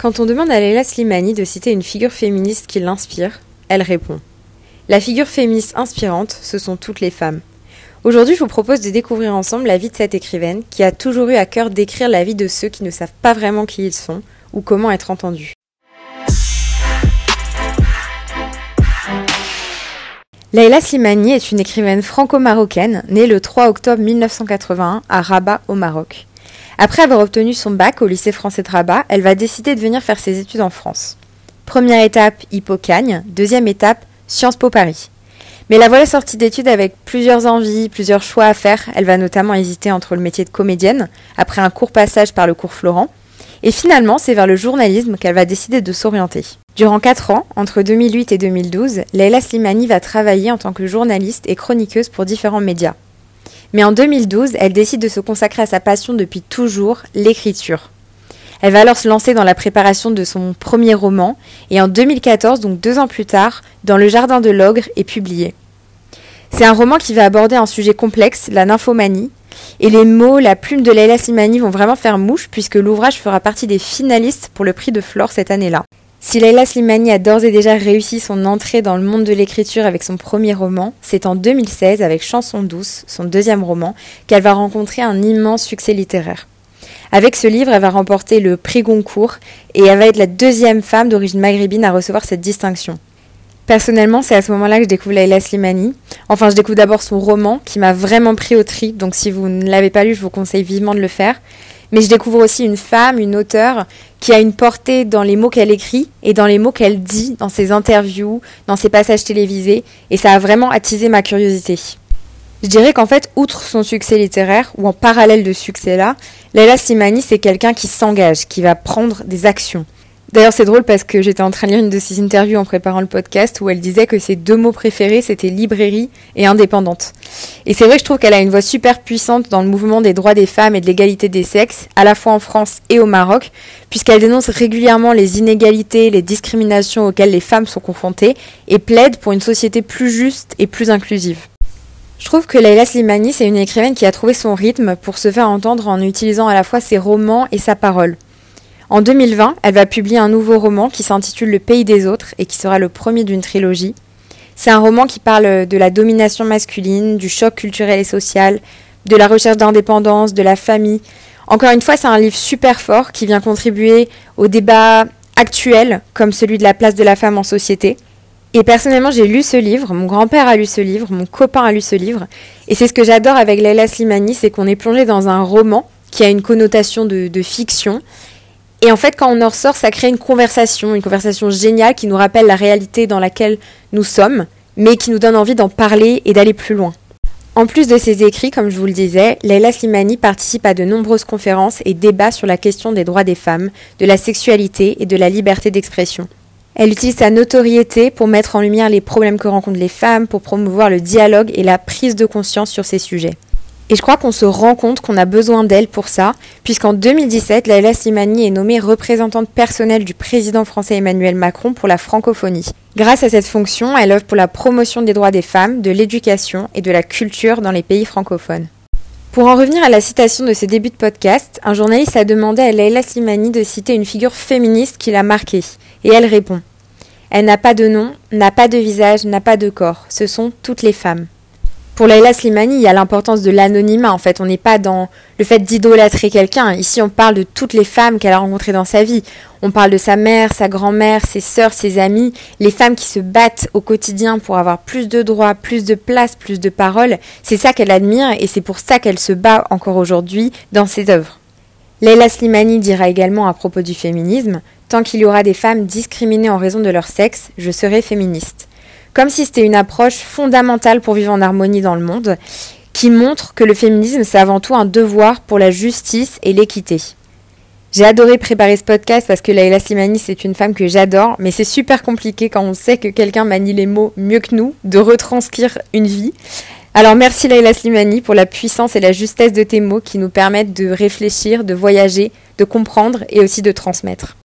Quand on demande à Leila Slimani de citer une figure féministe qui l'inspire, elle répond La figure féministe inspirante, ce sont toutes les femmes. Aujourd'hui, je vous propose de découvrir ensemble la vie de cette écrivaine qui a toujours eu à cœur d'écrire la vie de ceux qui ne savent pas vraiment qui ils sont ou comment être entendus. Leila Slimani est une écrivaine franco-marocaine née le 3 octobre 1981 à Rabat au Maroc. Après avoir obtenu son bac au lycée français de Rabat, elle va décider de venir faire ses études en France. Première étape, Hippocagne. Deuxième étape, Sciences Po Paris. Mais la voilà sortie d'études avec plusieurs envies, plusieurs choix à faire. Elle va notamment hésiter entre le métier de comédienne, après un court passage par le cours Florent. Et finalement, c'est vers le journalisme qu'elle va décider de s'orienter. Durant 4 ans, entre 2008 et 2012, Leila Slimani va travailler en tant que journaliste et chroniqueuse pour différents médias. Mais en 2012, elle décide de se consacrer à sa passion depuis toujours, l'écriture. Elle va alors se lancer dans la préparation de son premier roman, et en 2014, donc deux ans plus tard, Dans le Jardin de l'Ogre est publié. C'est un roman qui va aborder un sujet complexe, la nymphomanie, et les mots, la plume de Leila Slimani vont vraiment faire mouche, puisque l'ouvrage fera partie des finalistes pour le prix de Flore cette année-là. Si Leila Slimani a d'ores et déjà réussi son entrée dans le monde de l'écriture avec son premier roman, c'est en 2016, avec Chanson douce, son deuxième roman, qu'elle va rencontrer un immense succès littéraire. Avec ce livre, elle va remporter le prix Goncourt et elle va être la deuxième femme d'origine maghrébine à recevoir cette distinction. Personnellement, c'est à ce moment-là que je découvre Leila Slimani. Enfin, je découvre d'abord son roman qui m'a vraiment pris au trip, donc si vous ne l'avez pas lu, je vous conseille vivement de le faire mais je découvre aussi une femme, une auteure, qui a une portée dans les mots qu'elle écrit et dans les mots qu'elle dit dans ses interviews, dans ses passages télévisés, et ça a vraiment attisé ma curiosité. Je dirais qu'en fait, outre son succès littéraire, ou en parallèle de succès-là, Leila Simani, c'est quelqu'un qui s'engage, qui va prendre des actions. D'ailleurs, c'est drôle parce que j'étais en train de lire une de ses interviews en préparant le podcast où elle disait que ses deux mots préférés, c'était librairie et indépendante. Et c'est vrai que je trouve qu'elle a une voix super puissante dans le mouvement des droits des femmes et de l'égalité des sexes, à la fois en France et au Maroc, puisqu'elle dénonce régulièrement les inégalités, les discriminations auxquelles les femmes sont confrontées et plaide pour une société plus juste et plus inclusive. Je trouve que Leila Slimani, c'est une écrivaine qui a trouvé son rythme pour se faire entendre en utilisant à la fois ses romans et sa parole. En 2020, elle va publier un nouveau roman qui s'intitule Le pays des autres et qui sera le premier d'une trilogie. C'est un roman qui parle de la domination masculine, du choc culturel et social, de la recherche d'indépendance, de la famille. Encore une fois, c'est un livre super fort qui vient contribuer au débat actuel comme celui de la place de la femme en société. Et personnellement, j'ai lu ce livre, mon grand-père a lu ce livre, mon copain a lu ce livre, et c'est ce que j'adore avec Leila Slimani, c'est qu'on est plongé dans un roman qui a une connotation de, de fiction, et en fait, quand on en ressort, ça crée une conversation, une conversation géniale qui nous rappelle la réalité dans laquelle nous sommes, mais qui nous donne envie d'en parler et d'aller plus loin. En plus de ses écrits, comme je vous le disais, Leila Slimani participe à de nombreuses conférences et débats sur la question des droits des femmes, de la sexualité et de la liberté d'expression. Elle utilise sa notoriété pour mettre en lumière les problèmes que rencontrent les femmes, pour promouvoir le dialogue et la prise de conscience sur ces sujets. Et je crois qu'on se rend compte qu'on a besoin d'elle pour ça, puisqu'en 2017, Laila Simani est nommée représentante personnelle du président français Emmanuel Macron pour la francophonie. Grâce à cette fonction, elle œuvre pour la promotion des droits des femmes, de l'éducation et de la culture dans les pays francophones. Pour en revenir à la citation de ses débuts de podcast, un journaliste a demandé à Leila Slimani de citer une figure féministe qui l'a marquée. Et elle répond Elle n'a pas de nom, n'a pas de visage, n'a pas de corps. Ce sont toutes les femmes. Pour Leila Slimani, il y a l'importance de l'anonymat. En fait, on n'est pas dans le fait d'idolâtrer quelqu'un. Ici, on parle de toutes les femmes qu'elle a rencontrées dans sa vie. On parle de sa mère, sa grand-mère, ses sœurs, ses amis, les femmes qui se battent au quotidien pour avoir plus de droits, plus de place, plus de paroles. C'est ça qu'elle admire et c'est pour ça qu'elle se bat encore aujourd'hui dans ses œuvres. Leila Slimani dira également à propos du féminisme Tant qu'il y aura des femmes discriminées en raison de leur sexe, je serai féministe comme si c'était une approche fondamentale pour vivre en harmonie dans le monde, qui montre que le féminisme, c'est avant tout un devoir pour la justice et l'équité. J'ai adoré préparer ce podcast parce que Laila Slimani, c'est une femme que j'adore, mais c'est super compliqué quand on sait que quelqu'un manie les mots mieux que nous, de retranscrire une vie. Alors merci Laila Slimani pour la puissance et la justesse de tes mots qui nous permettent de réfléchir, de voyager, de comprendre et aussi de transmettre.